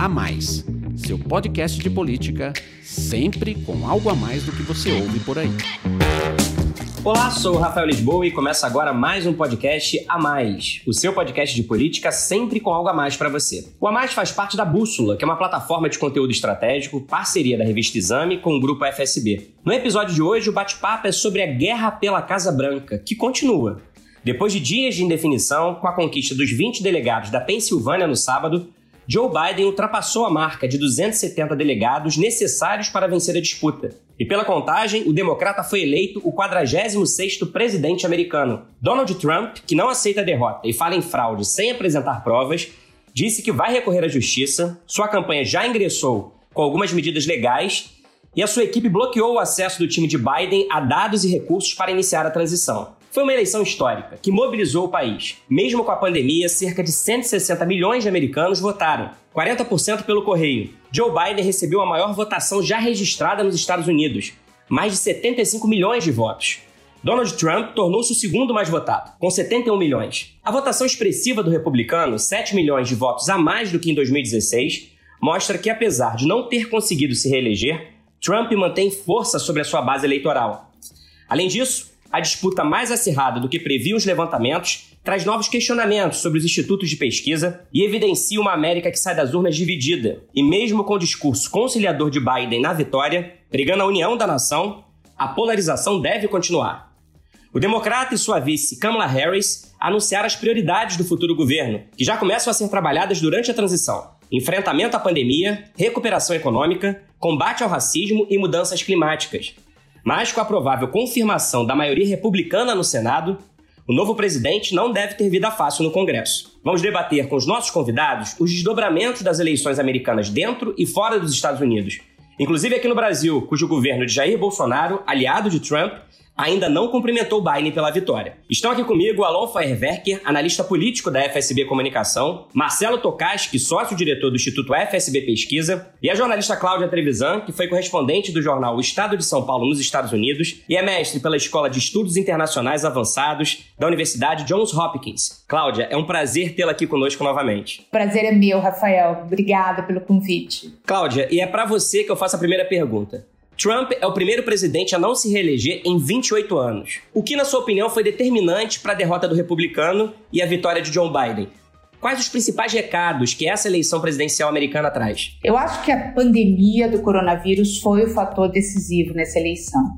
A Mais, seu podcast de política, sempre com algo a mais do que você ouve por aí. Olá, sou o Rafael Lisboa e começa agora mais um podcast A Mais, o seu podcast de política sempre com algo a mais para você. O A Mais faz parte da Bússola, que é uma plataforma de conteúdo estratégico, parceria da revista Exame com o grupo FSB. No episódio de hoje, o bate-papo é sobre a guerra pela Casa Branca, que continua. Depois de dias de indefinição, com a conquista dos 20 delegados da Pensilvânia no sábado, Joe Biden ultrapassou a marca de 270 delegados necessários para vencer a disputa. E pela contagem, o democrata foi eleito o 46º presidente americano. Donald Trump, que não aceita a derrota e fala em fraude sem apresentar provas, disse que vai recorrer à justiça, sua campanha já ingressou com algumas medidas legais e a sua equipe bloqueou o acesso do time de Biden a dados e recursos para iniciar a transição. Foi uma eleição histórica que mobilizou o país. Mesmo com a pandemia, cerca de 160 milhões de americanos votaram, 40% pelo correio. Joe Biden recebeu a maior votação já registrada nos Estados Unidos, mais de 75 milhões de votos. Donald Trump tornou-se o segundo mais votado, com 71 milhões. A votação expressiva do republicano, 7 milhões de votos a mais do que em 2016, mostra que, apesar de não ter conseguido se reeleger, Trump mantém força sobre a sua base eleitoral. Além disso, a disputa mais acirrada do que previam os levantamentos traz novos questionamentos sobre os institutos de pesquisa e evidencia uma América que sai das urnas dividida. E mesmo com o discurso conciliador de Biden na vitória, pregando a união da nação, a polarização deve continuar. O democrata e sua vice Kamala Harris anunciaram as prioridades do futuro governo, que já começam a ser trabalhadas durante a transição: enfrentamento à pandemia, recuperação econômica, combate ao racismo e mudanças climáticas, mas com a provável confirmação da maioria republicana no Senado, o novo presidente não deve ter vida fácil no Congresso. Vamos debater com os nossos convidados os desdobramentos das eleições americanas dentro e fora dos Estados Unidos, inclusive aqui no Brasil, cujo governo de Jair Bolsonaro, aliado de Trump, ainda não cumprimentou Biden pela vitória. Estão aqui comigo Alon Feuerwerker, analista político da FSB Comunicação, Marcelo Tokaski, sócio-diretor do Instituto FSB Pesquisa, e a jornalista Cláudia Trevisan, que foi correspondente do jornal O Estado de São Paulo nos Estados Unidos e é mestre pela Escola de Estudos Internacionais Avançados da Universidade Johns Hopkins. Cláudia, é um prazer tê-la aqui conosco novamente. Prazer é meu, Rafael. Obrigada pelo convite. Cláudia, e é para você que eu faço a primeira pergunta. Trump é o primeiro presidente a não se reeleger em 28 anos. O que, na sua opinião, foi determinante para a derrota do republicano e a vitória de Joe Biden? Quais os principais recados que essa eleição presidencial americana traz? Eu acho que a pandemia do coronavírus foi o fator decisivo nessa eleição.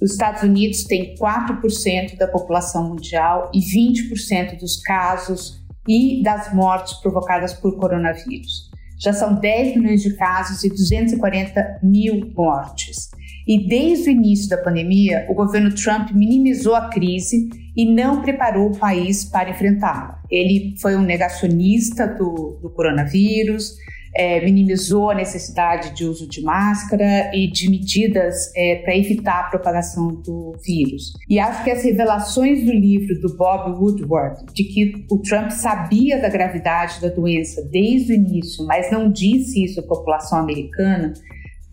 Os Estados Unidos têm 4% da população mundial e 20% dos casos e das mortes provocadas por coronavírus. Já são 10 milhões de casos e 240 mil mortes. E desde o início da pandemia, o governo Trump minimizou a crise e não preparou o país para enfrentá-la. Ele foi um negacionista do, do coronavírus, é, minimizou a necessidade de uso de máscara e de medidas é, para evitar a propagação do vírus. E acho que as revelações do livro do Bob Woodward, de que o Trump sabia da gravidade da doença desde o início, mas não disse isso à população americana,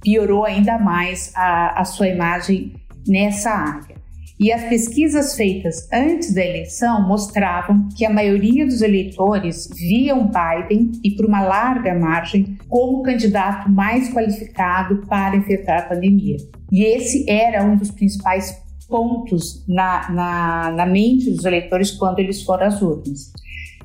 piorou ainda mais a, a sua imagem nessa área. E as pesquisas feitas antes da eleição mostravam que a maioria dos eleitores viam Biden, e por uma larga margem, como o candidato mais qualificado para enfrentar a pandemia. E esse era um dos principais pontos na, na, na mente dos eleitores quando eles foram às urnas.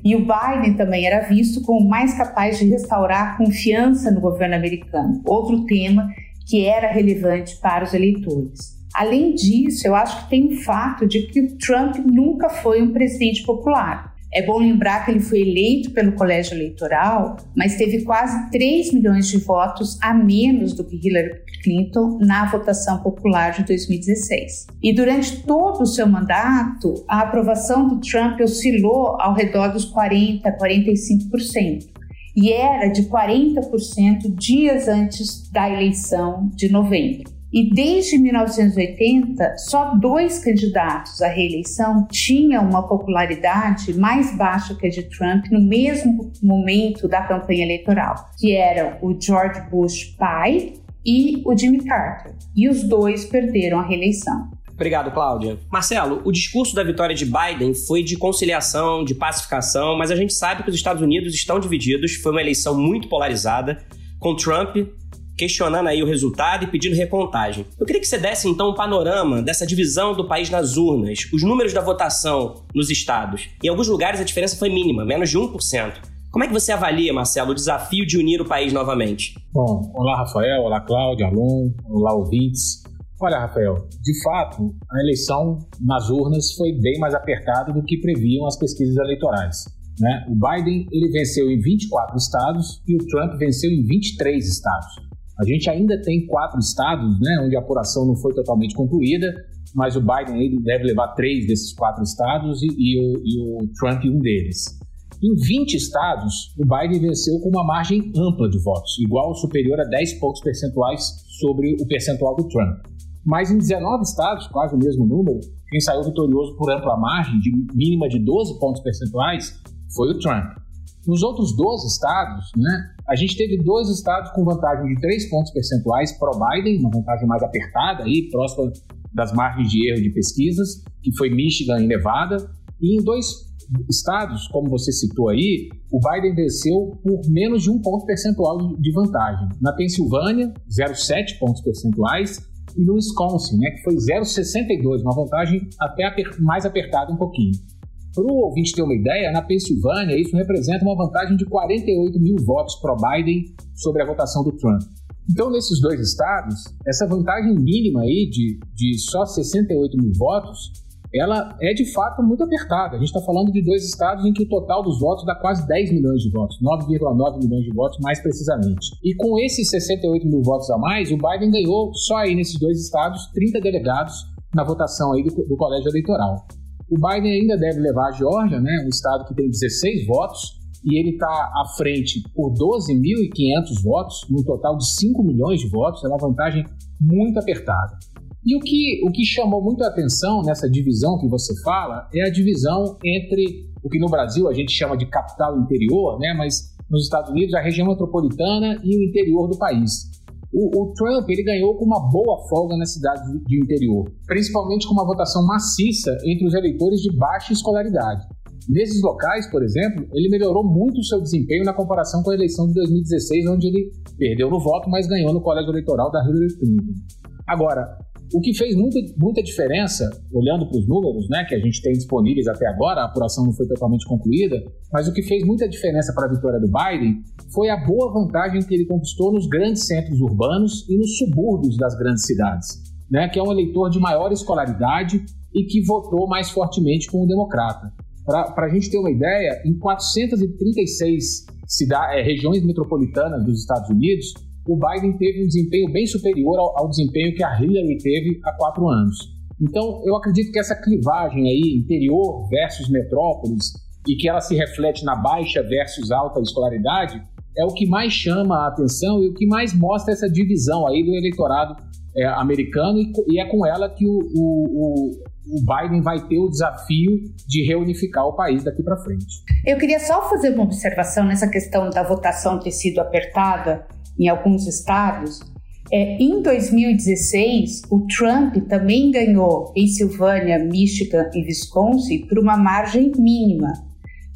E o Biden também era visto como mais capaz de restaurar a confiança no governo americano, outro tema que era relevante para os eleitores. Além disso, eu acho que tem o fato de que o Trump nunca foi um presidente popular. É bom lembrar que ele foi eleito pelo colégio eleitoral, mas teve quase 3 milhões de votos a menos do que Hillary Clinton na votação popular de 2016. E durante todo o seu mandato, a aprovação do Trump oscilou ao redor dos 40, 45%. E era de 40% dias antes da eleição de novembro. E desde 1980, só dois candidatos à reeleição tinham uma popularidade mais baixa que a de Trump no mesmo momento da campanha eleitoral, que eram o George Bush pai e o Jimmy Carter. E os dois perderam a reeleição. Obrigado, Cláudia. Marcelo, o discurso da vitória de Biden foi de conciliação, de pacificação, mas a gente sabe que os Estados Unidos estão divididos. Foi uma eleição muito polarizada, com Trump questionando aí o resultado e pedindo recontagem. Eu queria que você desse então um panorama dessa divisão do país nas urnas, os números da votação nos estados. Em alguns lugares a diferença foi mínima, menos de 1%. Como é que você avalia, Marcelo, o desafio de unir o país novamente? Bom, olá Rafael, olá Cláudia, Alon, olá ouvintes. Olha, Rafael, de fato, a eleição nas urnas foi bem mais apertada do que previam as pesquisas eleitorais. Né? O Biden ele venceu em 24 estados e o Trump venceu em 23 estados. A gente ainda tem quatro estados né, onde a apuração não foi totalmente concluída, mas o Biden deve levar três desses quatro estados e, e, o, e o Trump um deles. Em 20 estados, o Biden venceu com uma margem ampla de votos, igual ou superior a 10 pontos percentuais sobre o percentual do Trump. Mas em 19 estados, quase o mesmo número, quem saiu vitorioso por ampla margem, de mínima de 12 pontos percentuais, foi o Trump. Nos outros 12 estados, né, a gente teve dois estados com vantagem de 3 pontos percentuais pró-Biden, uma vantagem mais apertada, aí, próxima das margens de erro de pesquisas, que foi Michigan e Nevada. E em dois estados, como você citou aí, o Biden venceu por menos de um ponto percentual de vantagem. Na Pensilvânia, 0,7 pontos percentuais, e no Wisconsin, né, que foi 0,62, uma vantagem até mais apertada um pouquinho. Para o ouvinte ter uma ideia, na Pensilvânia isso representa uma vantagem de 48 mil votos pro Biden sobre a votação do Trump. Então, nesses dois estados, essa vantagem mínima aí de, de só 68 mil votos ela é de fato muito apertada. A gente está falando de dois estados em que o total dos votos dá quase 10 milhões de votos, 9,9 milhões de votos mais precisamente. E com esses 68 mil votos a mais, o Biden ganhou só aí nesses dois estados 30 delegados na votação aí do, do colégio eleitoral. O Biden ainda deve levar a Geórgia, né, um estado que tem 16 votos, e ele está à frente por 12.500 votos, num total de 5 milhões de votos, é uma vantagem muito apertada. E o que, o que chamou muito a atenção nessa divisão que você fala é a divisão entre o que no Brasil a gente chama de capital interior, né? mas nos Estados Unidos a região metropolitana e o interior do país. O, o, Trump ele ganhou com uma boa folga nas cidades de interior, principalmente com uma votação maciça entre os eleitores de baixa escolaridade. Nesses locais, por exemplo, ele melhorou muito o seu desempenho na comparação com a eleição de 2016, onde ele perdeu no voto, mas ganhou no colégio eleitoral da Hillary Clinton. Agora, o que fez muita, muita diferença, olhando para os números né, que a gente tem disponíveis até agora, a apuração não foi totalmente concluída, mas o que fez muita diferença para a vitória do Biden foi a boa vantagem que ele conquistou nos grandes centros urbanos e nos subúrbios das grandes cidades, né, que é um eleitor de maior escolaridade e que votou mais fortemente com o democrata. Para a gente ter uma ideia, em 436 cidades, é, regiões metropolitanas dos Estados Unidos, o Biden teve um desempenho bem superior ao, ao desempenho que a Hillary teve há quatro anos. Então, eu acredito que essa clivagem aí, interior versus metrópolis, e que ela se reflete na baixa versus alta escolaridade, é o que mais chama a atenção e o que mais mostra essa divisão aí do eleitorado é, americano, e, e, é com ela que o, o, o Biden vai ter o desafio de reunificar o país daqui para frente. Eu queria só fazer uma observação nessa questão da votação ter sido apertada em alguns estados. É, em 2016, o Trump também ganhou Pensilvânia, Michigan e Wisconsin por uma margem mínima.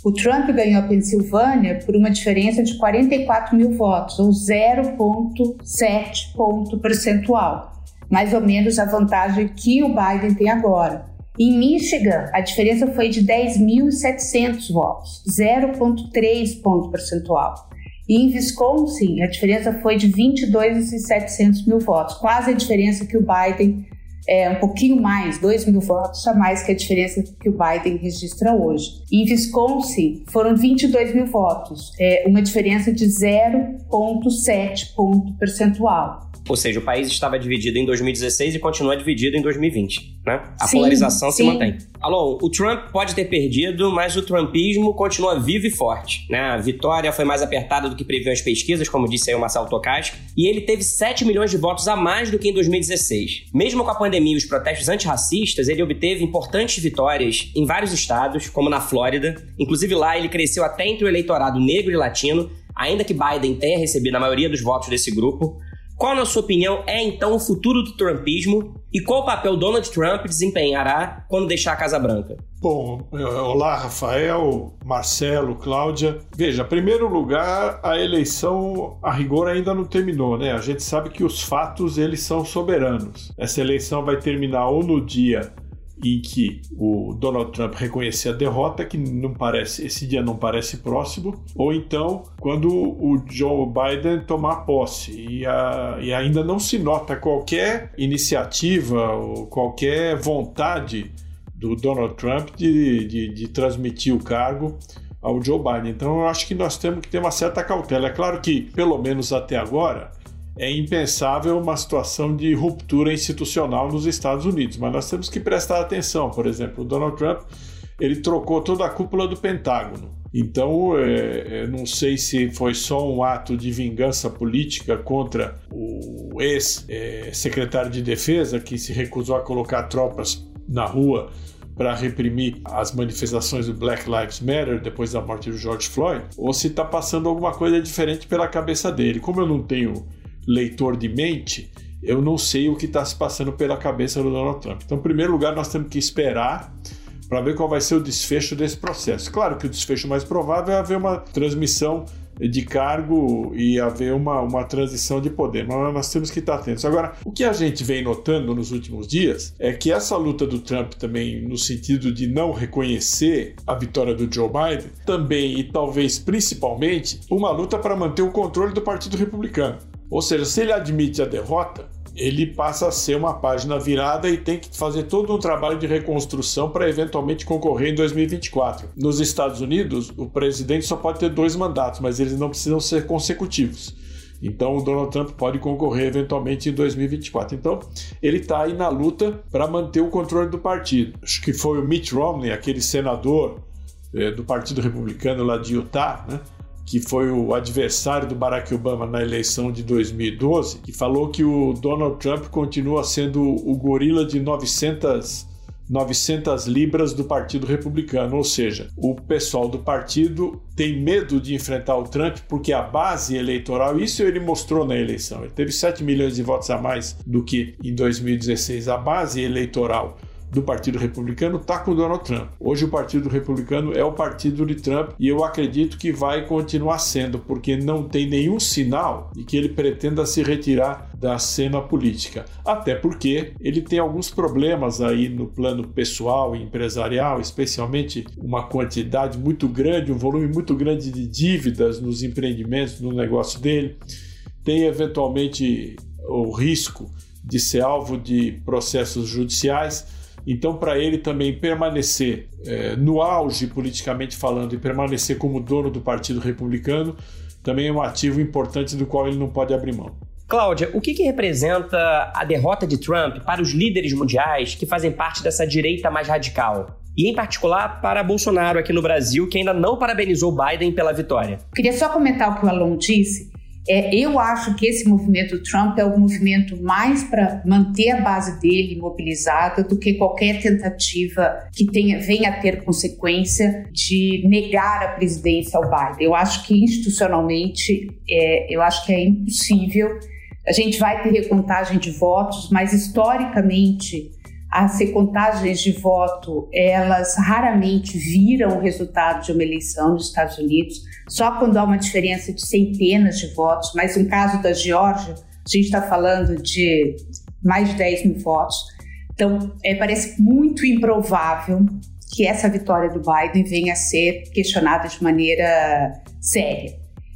O Trump ganhou a Pensilvânia por uma diferença de 44 mil votos, ou 0,7 ponto percentual, mais ou menos a vantagem que o Biden tem agora. Em Michigan, a diferença foi de 10.700 votos, 0,3 ponto percentual. E em Wisconsin, a diferença foi de 22 e 700 mil votos, quase a diferença que o Biden, é, um pouquinho mais, 2 mil votos a mais que a diferença que o Biden registra hoje. Em Wisconsin, foram 22 mil votos, é, uma diferença de 0,7 ponto percentual. Ou seja, o país estava dividido em 2016 e continua dividido em 2020, né? A sim, polarização sim. se mantém. Alô, o Trump pode ter perdido, mas o trumpismo continua vivo e forte, né? A vitória foi mais apertada do que previam as pesquisas, como disse aí o Marcelo Tocaski, e ele teve 7 milhões de votos a mais do que em 2016. Mesmo com a pandemia e os protestos antirracistas, ele obteve importantes vitórias em vários estados, como na Flórida. Inclusive lá ele cresceu até entre o eleitorado negro e latino, ainda que Biden tenha recebido a maioria dos votos desse grupo. Qual, na sua opinião, é então o futuro do trumpismo E qual papel Donald Trump desempenhará quando deixar a Casa Branca? Bom, eh, olá Rafael, Marcelo, Cláudia. Veja, em primeiro lugar, a eleição a rigor ainda não terminou, né? A gente sabe que os fatos eles são soberanos. Essa eleição vai terminar ou no dia em que o Donald Trump reconhecer a derrota, que não parece, esse dia não parece próximo, ou então quando o Joe Biden tomar posse e, a, e ainda não se nota qualquer iniciativa ou qualquer vontade do Donald Trump de, de, de transmitir o cargo ao Joe Biden. Então eu acho que nós temos que ter uma certa cautela. É claro que, pelo menos até agora, é impensável uma situação de ruptura institucional nos Estados Unidos, mas nós temos que prestar atenção. Por exemplo, o Donald Trump ele trocou toda a cúpula do Pentágono. Então, é, é não sei se foi só um ato de vingança política contra o ex-secretário de Defesa, que se recusou a colocar tropas na rua para reprimir as manifestações do Black Lives Matter depois da morte do George Floyd, ou se está passando alguma coisa diferente pela cabeça dele. Como eu não tenho leitor de mente, eu não sei o que está se passando pela cabeça do Donald Trump. Então, em primeiro lugar, nós temos que esperar para ver qual vai ser o desfecho desse processo. Claro que o desfecho mais provável é haver uma transmissão de cargo e haver uma, uma transição de poder, mas nós temos que estar atentos. Agora, o que a gente vem notando nos últimos dias é que essa luta do Trump também, no sentido de não reconhecer a vitória do Joe Biden, também e talvez principalmente, uma luta para manter o controle do Partido Republicano. Ou seja, se ele admite a derrota, ele passa a ser uma página virada e tem que fazer todo um trabalho de reconstrução para eventualmente concorrer em 2024. Nos Estados Unidos, o presidente só pode ter dois mandatos, mas eles não precisam ser consecutivos. Então, o Donald Trump pode concorrer eventualmente em 2024. Então, ele está aí na luta para manter o controle do partido. Acho que foi o Mitt Romney, aquele senador é, do Partido Republicano lá de Utah, né? Que foi o adversário do Barack Obama na eleição de 2012, que falou que o Donald Trump continua sendo o gorila de 900 900 libras do Partido Republicano, ou seja, o pessoal do partido tem medo de enfrentar o Trump porque a base eleitoral, isso ele mostrou na eleição, ele teve 7 milhões de votos a mais do que em 2016. A base eleitoral do Partido Republicano está com Donald Trump. Hoje o Partido Republicano é o partido de Trump e eu acredito que vai continuar sendo, porque não tem nenhum sinal de que ele pretenda se retirar da cena política. Até porque ele tem alguns problemas aí no plano pessoal e empresarial, especialmente uma quantidade muito grande, um volume muito grande de dívidas nos empreendimentos, no negócio dele. Tem eventualmente o risco de ser alvo de processos judiciais então, para ele também permanecer é, no auge politicamente falando e permanecer como dono do Partido Republicano também é um ativo importante do qual ele não pode abrir mão. Cláudia, o que, que, representa a derrota de Trump para os líderes mundiais que fazem parte dessa direita mais radical? E em particular para Bolsonaro aqui no Brasil, que ainda não parabenizou Biden pela vitória. Queria só comentar o que o Alon disse. É, eu acho que esse movimento Trump é o movimento mais para manter a base dele mobilizada do que qualquer tentativa que tenha, venha a ter consequência de negar a presidência ao Biden. Eu acho que institucionalmente, é, eu acho que é impossível. A gente vai ter recontagem de votos, mas historicamente as recontagens de voto, elas raramente viram o resultado de uma eleição nos Estados Unidos, só quando há uma diferença de centenas de votos, mas no caso da Geórgia, a gente está falando de mais de 10 mil votos. Então, é, parece muito improvável que essa vitória do Biden venha a ser questionada de maneira séria.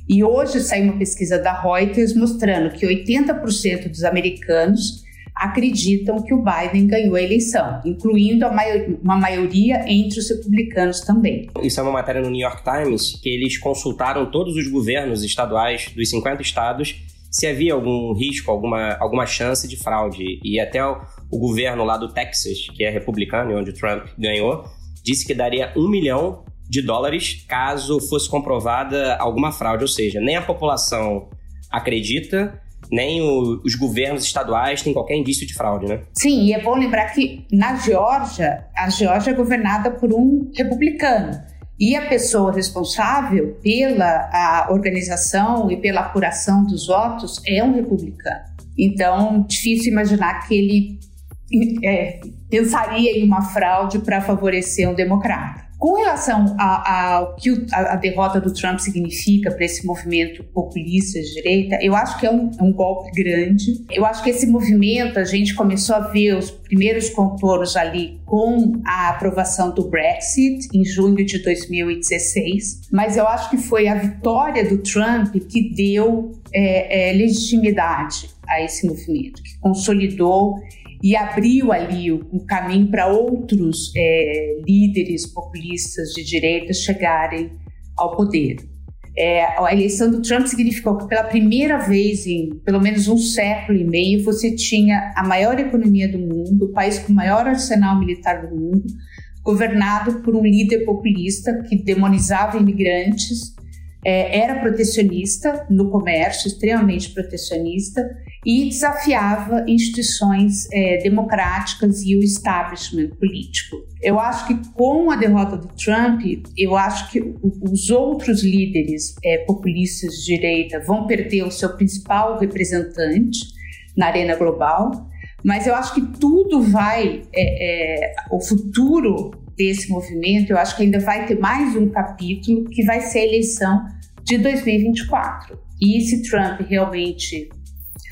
E hoje saiu uma pesquisa da Reuters mostrando que 80% dos americanos acreditam que o Biden ganhou a eleição, incluindo uma maioria entre os republicanos também. Isso é uma matéria no New York Times que eles consultaram todos os governos estaduais dos 50 estados se havia algum risco, alguma, alguma chance de fraude. E até o, o governo lá do Texas, que é republicano e onde o Trump ganhou, disse que daria um milhão de dólares caso fosse comprovada alguma fraude. Ou seja, nem a população acredita nem o, os governos estaduais têm qualquer indício de fraude, né? Sim, e é bom lembrar que na Geórgia, a Geórgia é governada por um republicano. E a pessoa responsável pela organização e pela apuração dos votos é um republicano. Então, difícil imaginar que ele é, pensaria em uma fraude para favorecer um democrata. Com relação ao que a, a, derrota do Trump significa para esse movimento populista de direita, eu acho que é um, é um, golpe grande. Eu acho que esse movimento, a gente começou a ver os primeiros contornos ali com a aprovação do Brexit em junho de 2016, mas eu acho que foi a vitória do Trump que deu é, é, legitimidade a esse movimento, que consolidou e abriu ali o, caminho para outros é, líderes populistas de direita chegarem ao poder. É, a eleição do Trump significou que pela primeira vez em pelo menos um século e meio você tinha a maior economia do mundo, o país com o maior arsenal militar do mundo, governado por um líder populista que demonizava imigrantes, é, era protecionista no comércio, extremamente protecionista, e desafiava instituições é, democráticas e o establishment político. Eu acho que com a derrota do Trump, eu acho que os outros líderes é, populistas de direita vão perder o seu principal representante na arena global, mas eu acho que tudo vai, é, é o futuro desse movimento, eu acho que ainda vai ter mais um capítulo que vai ser a eleição de 2024. E se Trump realmente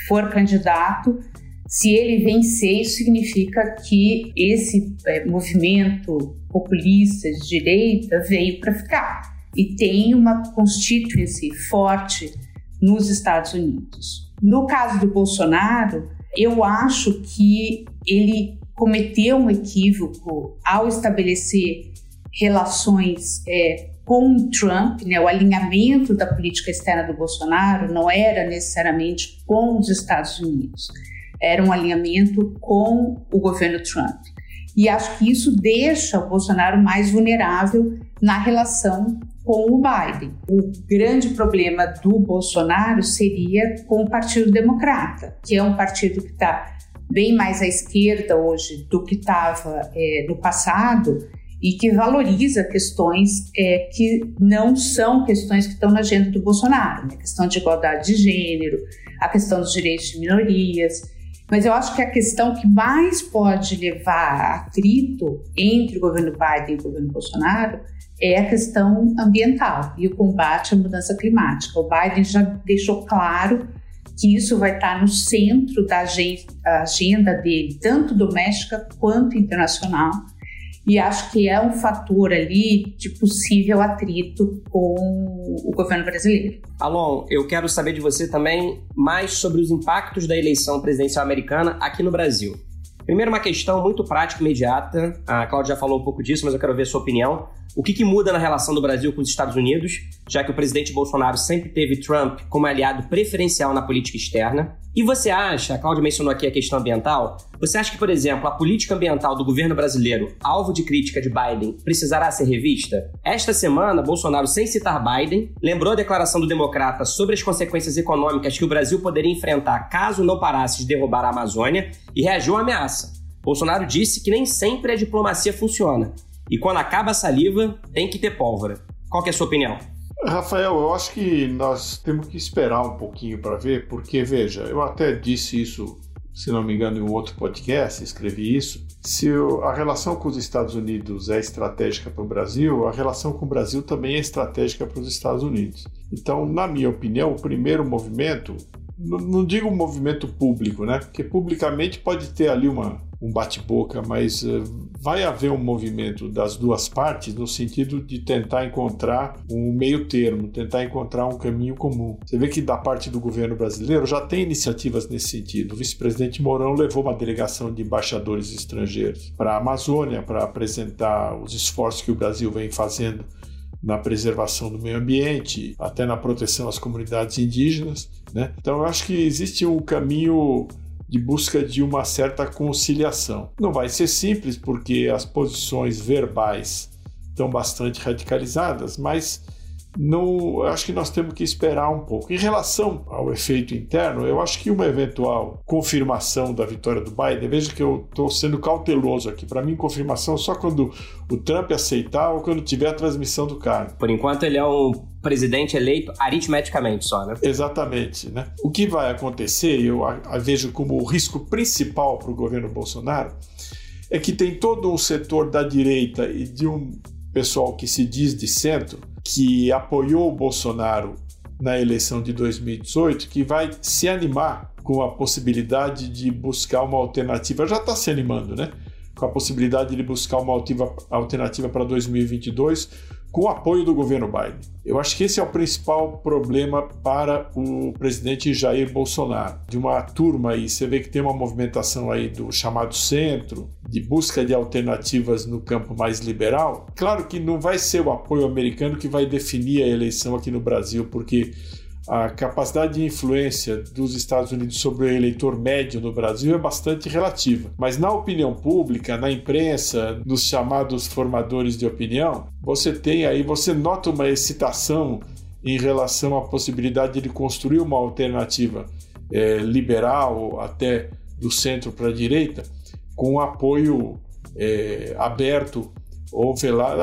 for candidato, se ele vencer, isso significa que esse é, movimento populista de direita veio para ficar e tem uma constituency forte nos Estados Unidos. No caso do Bolsonaro, eu acho que ele cometeu um equívoco ao estabelecer relações é, com Trump, né, o alinhamento da política externa do Bolsonaro não era necessariamente com os Estados Unidos, era um alinhamento com o governo Trump. E acho que isso deixa o Bolsonaro mais vulnerável na relação com o Biden. O grande problema do Bolsonaro seria com o Partido Democrata, que é um partido que está bem mais à esquerda hoje do que estava é, no passado e que valoriza questões é, que não são questões que estão na agenda do Bolsonaro, né? a questão de igualdade de gênero, a questão dos direitos de minorias. Mas eu acho que a questão que mais pode levar a atrito entre o governo Biden e o governo Bolsonaro é a questão ambiental e o combate à mudança climática. O Biden já deixou claro que isso vai estar no centro da agenda dele, tanto doméstica quanto internacional e acho que é um fator ali de possível atrito com o governo brasileiro. Alon, eu quero saber de você também mais sobre os impactos da eleição presidencial americana aqui no Brasil. Primeiro, uma questão muito prática e imediata. A Cláudia já falou um pouco disso, mas eu quero ver a sua opinião. O que, que, muda na relação do Brasil com os Estados Unidos, já que o presidente Bolsonaro sempre teve Trump como aliado preferencial na política externa? E você acha, a Cláudia mencionou aqui a questão ambiental, você acha que, por exemplo, a política ambiental do governo brasileiro, alvo de crítica de Biden, precisará ser revista? Esta semana, Bolsonaro, sem citar Biden, lembrou a declaração do democrata sobre as consequências econômicas que o Brasil poderia enfrentar caso não parasse de derrubar a Amazônia e reagiu à ameaça. Bolsonaro disse que nem sempre a diplomacia funciona e quando acaba a saliva, tem que ter pólvora. Qual é a sua opinião? Rafael, eu acho que nós temos que esperar um pouquinho para ver, porque veja, eu até disse isso, se não me engano, em um outro podcast, escrevi isso. Se a relação com os Estados Unidos é estratégica para o Brasil, a relação com o Brasil também é estratégica para os Estados Unidos. Então, na minha opinião, o primeiro movimento não, digo um movimento público, né? Porque publicamente pode ter ali uma, um bate-boca, mas uh, vai haver um movimento das duas partes no sentido de tentar encontrar um meio termo, tentar encontrar um caminho comum. Você vê que da parte do governo brasileiro já tem iniciativas nesse sentido. O vice-presidente Mourão levou uma delegação de embaixadores estrangeiros para a Amazônia para apresentar os esforços que o Brasil vem fazendo na preservação do meio ambiente, até na proteção às comunidades indígenas. Né? Então, eu acho que existe um caminho de busca de uma certa conciliação. Não vai ser simples, porque as posições verbais estão bastante radicalizadas, mas não, acho que nós temos que esperar um pouco. Em relação ao efeito interno, eu acho que uma eventual confirmação da vitória do Biden, veja que eu estou sendo cauteloso aqui. Para mim, confirmação só quando o Trump aceitar ou quando tiver a transmissão do cargo. Por enquanto, ele é um presidente eleito aritmeticamente só, né? Exatamente, né? O que vai acontecer, eu a, a vejo como o risco principal para o governo Bolsonaro, é que tem todo um setor da direita e de um pessoal que se diz de centro, que apoiou o Bolsonaro na eleição de 2018, que vai se animar com a possibilidade de buscar uma alternativa. Já está se animando, né? Com a possibilidade de buscar uma alternativa para 2022 com apoio do governo Biden. Eu acho que esse é o principal problema para o presidente Jair Bolsonaro. De uma turma aí, você vê que tem uma movimentação aí do chamado centro, de busca de alternativas no campo mais liberal. Claro que não vai ser o apoio americano que vai definir a eleição aqui no Brasil, porque a capacidade de influência dos Estados Unidos sobre o eleitor médio no Brasil é bastante relativa. Mas na opinião pública, na imprensa, nos chamados formadores de opinião, você tem aí, você nota uma excitação em relação à possibilidade de construir uma alternativa é, liberal, até do centro para a direita, com apoio é, aberto ou velado.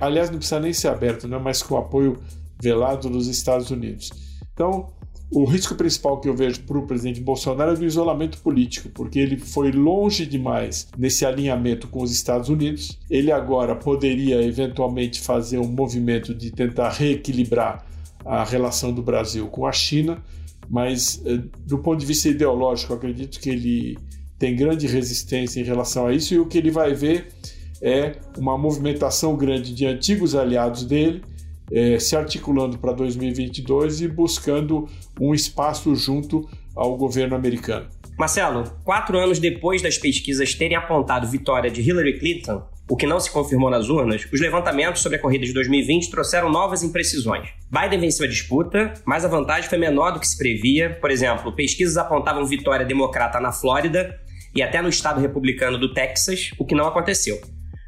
Aliás, não precisa nem ser aberto, né? mas com apoio velado dos Estados Unidos. Então, o risco principal que eu vejo para o presidente Bolsonaro é do isolamento político, porque ele foi longe demais nesse alinhamento com os Estados Unidos. Ele agora poderia eventualmente fazer um movimento de tentar reequilibrar a relação do Brasil com a China, mas eh, do ponto de vista ideológico, acredito que ele tem grande resistência em relação a isso e o que ele vai ver é uma movimentação grande de antigos aliados dele é, se articulando para 2022 e buscando um espaço junto ao governo americano. Marcelo, quatro anos depois das pesquisas terem apontado vitória de Hillary Clinton, o que não se confirmou nas urnas, os levantamentos sobre a corrida de 2020 trouxeram novas imprecisões. Biden venceu a disputa, mas a vantagem foi menor do que se previa. Por exemplo, pesquisas apontavam vitória democrata na Flórida e até no estado republicano do Texas, o que não aconteceu.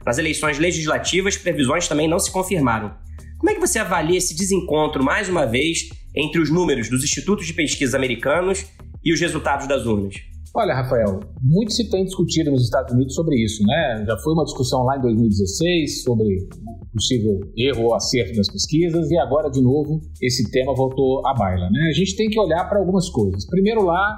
Nas eleições legislativas, previsões também não se confirmaram. Como é que você avalia esse desencontro, mais uma vez, entre os números dos institutos de pesquisa americanos e os resultados das urnas? Olha, Rafael, muito se tem discutido nos Estados Unidos sobre isso, né? Já foi uma discussão lá em 2016 sobre possível erro ou acerto das pesquisas e agora, de novo, esse tema voltou à baila, né? A gente tem que olhar para algumas coisas. Primeiro lá,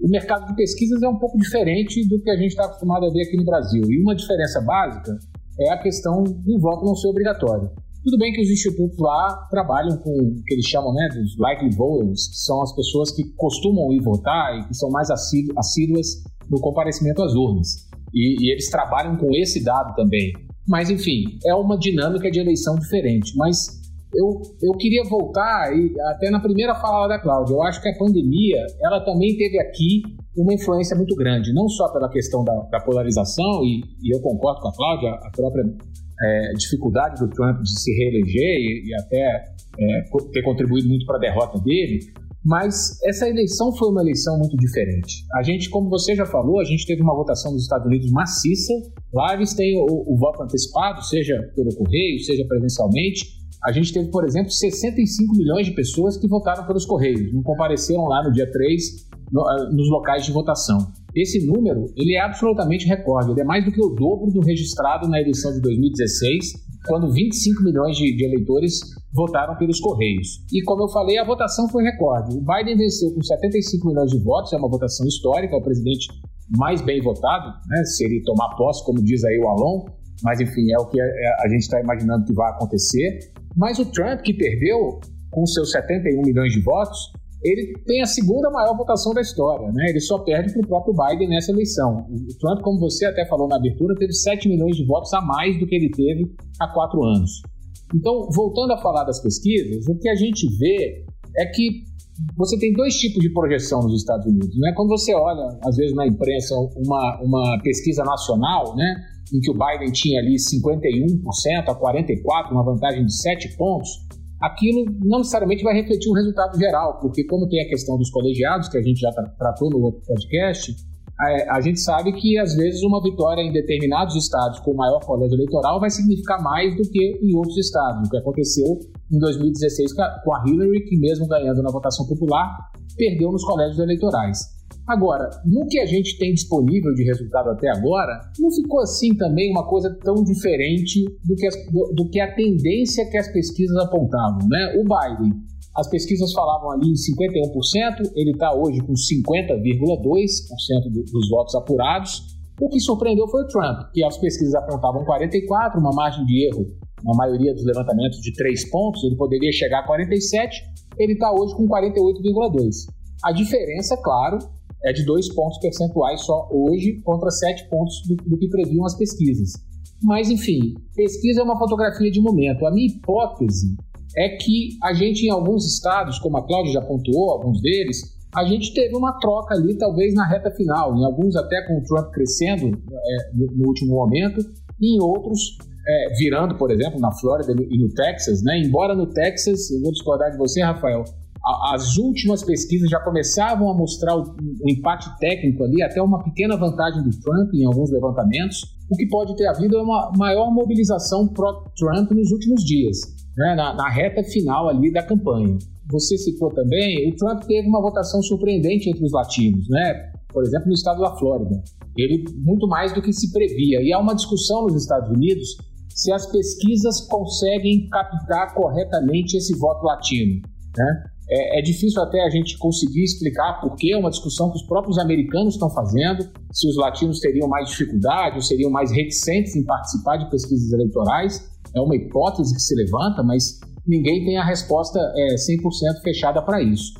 o mercado de pesquisas é um pouco diferente do que a gente está acostumado a ver aqui no Brasil. E uma diferença básica é a questão do voto não ser obrigatório. Tudo bem que os institutos lá trabalham com o que eles chamam né, dos likely voters, que são as pessoas que costumam ir votar e que são mais assíduas no comparecimento às urnas. E, e eles trabalham com esse dado também. Mas, enfim, é uma dinâmica de eleição diferente. Mas eu, eu queria voltar, e até na primeira fala da Cláudia, eu acho que a pandemia ela também teve aqui uma influência muito grande, não só pela questão da, da polarização, e, e, eu concordo com a Cláudia, a própria é, dificuldade do Trump de se reeleger e, e até é, ter contribuído muito para a derrota dele, mas essa eleição foi uma eleição muito diferente. A gente, como você já falou, a gente teve uma votação nos Estados Unidos maciça. Lá eles têm o, o voto antecipado, seja pelo correio, seja presencialmente. A gente teve, por exemplo, 65 milhões de pessoas que votaram pelos correios, não compareceram lá no dia 3 no, ah, nos locais de votação. Esse número ele é absolutamente recorde, ele é mais do que o dobro do registrado na eleição de 2016, quando 25 milhões de, de eleitores votaram pelos Correios. E como eu falei, a votação foi recorde. O Biden venceu com 75 milhões de votos, é uma votação histórica, é o presidente mais bem votado, né, se ele tomar posse, como diz aí o Alon, mas enfim, é o que a, a gente está imaginando que vai acontecer. Mas o Trump, que perdeu com seus 71 milhões de votos, ele tem a segunda maior votação da história, né? Ele só perde para o próprio Biden nessa eleição. O Trump, como você até falou na abertura, teve 7 milhões de votos a mais do que ele teve há quatro anos. Então, voltando a falar das pesquisas, o que a gente vê é que você tem dois tipos de projeção nos Estados Unidos, né? Quando você olha, às vezes na imprensa, uma, uma pesquisa nacional, né? Em que o Biden tinha ali 51% a 44%, uma vantagem de 7 pontos, aquilo não necessariamente vai refletir um resultado geral, porque como tem a questão dos colegiados, que a gente já tratou no outro podcast, a, a gente sabe que às vezes uma vitória em determinados estados com maior colégio eleitoral vai significar mais do que em outros estados, o que aconteceu em 2016 com a Hillary, que mesmo ganhando na votação popular, perdeu nos colégios eleitorais. Agora, no que a gente tem disponível de resultado até agora, não ficou assim também uma coisa tão diferente do que, as, do, do que a tendência que as pesquisas apontavam. Né? O Biden, as pesquisas falavam ali em 51%, ele está hoje com 50,2% dos votos apurados. O que surpreendeu foi o Trump, que as pesquisas apontavam 44, uma margem de erro na maioria dos levantamentos de 3 pontos, ele poderia chegar a 47, ele está hoje com 48,2. A diferença, claro, é de 2 pontos percentuais só hoje contra 7 pontos do, do que previam as pesquisas. Mas, enfim, pesquisa é uma fotografia de momento. A minha hipótese é que a gente, em alguns estados, como a Cláudia já pontuou, alguns deles, a gente teve uma troca ali, talvez na reta final, em alguns até com o Trump crescendo é, no, no, último momento, e em outros é, virando, por exemplo, na Flórida e no Texas, né? Embora no Texas, eu vou discordar de você, Rafael, as últimas pesquisas já começavam a mostrar o, o empate técnico ali, até uma pequena vantagem do Trump em alguns levantamentos, o que pode ter havido é uma maior mobilização pró-Trump nos últimos dias, né? na, na reta final ali da campanha. Você citou também, o Trump teve uma votação surpreendente entre os latinos, né? por exemplo, no estado da Flórida. Ele muito mais do que se previa. E há uma discussão nos Estados Unidos se as pesquisas conseguem captar corretamente esse voto latino. Né? É, é, difícil até a gente conseguir explicar por que é uma discussão que os próprios americanos estão fazendo, se os latinos teriam mais dificuldade ou seriam mais reticentes em participar de pesquisas eleitorais. É uma hipótese que se levanta, mas ninguém tem a resposta é, 100% fechada para isso.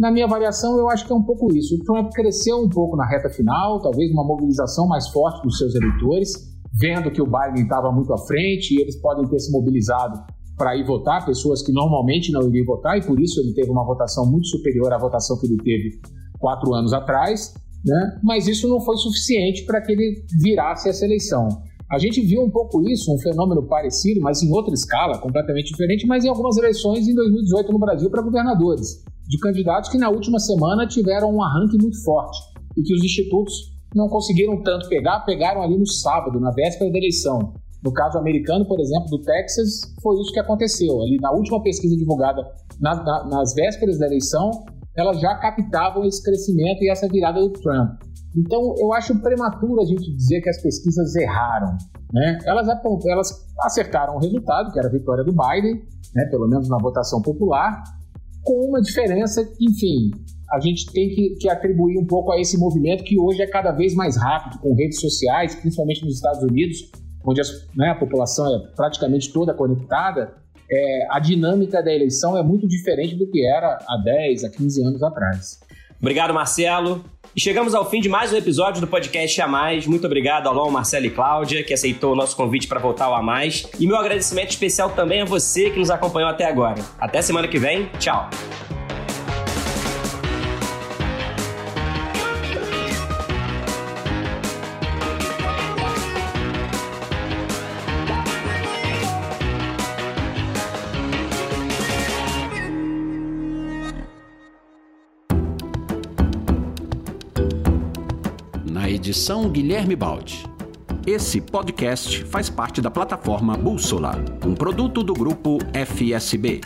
Na minha avaliação, eu acho que é um pouco isso. O Trump cresceu um pouco na reta final, talvez uma mobilização mais forte dos seus eleitores, vendo que o Biden estava muito à frente e eles podem ter se mobilizado para ir votar, pessoas que normalmente não iriam votar, e por isso ele teve uma votação muito superior à votação que ele teve quatro anos atrás, né? mas isso não foi suficiente para que ele virasse essa eleição. A gente viu um pouco isso, um fenômeno parecido, mas em outra escala, completamente diferente, mas em algumas eleições em 2018 no Brasil para governadores, de candidatos que na última semana tiveram um arranque muito forte e que os institutos não conseguiram tanto pegar, pegaram ali no sábado, na véspera da eleição. No caso americano, por exemplo, do Texas, foi isso que aconteceu. Ali na última pesquisa divulgada na, na, nas vésperas da eleição, elas já captavam esse crescimento e essa virada do Trump. Então, eu acho prematuro a gente dizer que as pesquisas erraram. Né? Elas, elas acertaram o resultado, que era a vitória do Biden, né? pelo menos na votação popular, com uma diferença, enfim, a gente tem que, que, atribuir um pouco a esse movimento que hoje é cada vez mais rápido, com redes sociais, principalmente nos Estados Unidos, onde as, né, a população é praticamente toda conectada. É, a dinâmica da eleição é muito diferente do que era há 10, a 15 anos atrás. Obrigado, Marcelo. E chegamos ao fim de mais um episódio do podcast A Mais. Muito obrigado, Alon, Marcelo e Cláudia, que aceitou o nosso convite para voltar ao A Mais. E meu agradecimento especial também a você que nos acompanhou até agora. Até semana que vem. Tchau. Edição Guilherme Baldi. Esse podcast faz parte da plataforma Bússola, um produto do grupo FSB.